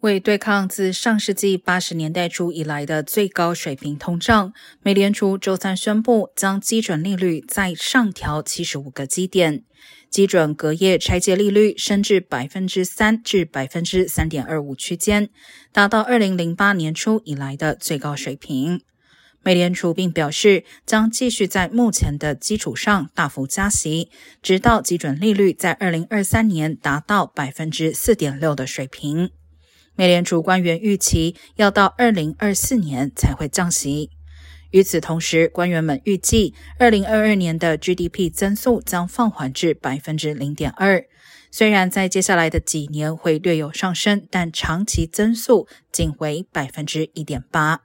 为对抗自上世纪八十年代初以来的最高水平通胀，美联储周三宣布将基准利率再上调七十五个基点，基准隔夜拆借利率升至百分之三至百分之三点二五区间，达到二零零八年初以来的最高水平。美联储并表示，将继续在目前的基础上大幅加息，直到基准利率在二零二三年达到百分之四点六的水平。美联储官员预期要到二零二四年才会降息。与此同时，官员们预计二零二二年的 GDP 增速将放缓至百分之零点二。虽然在接下来的几年会略有上升，但长期增速仅为百分之一点八。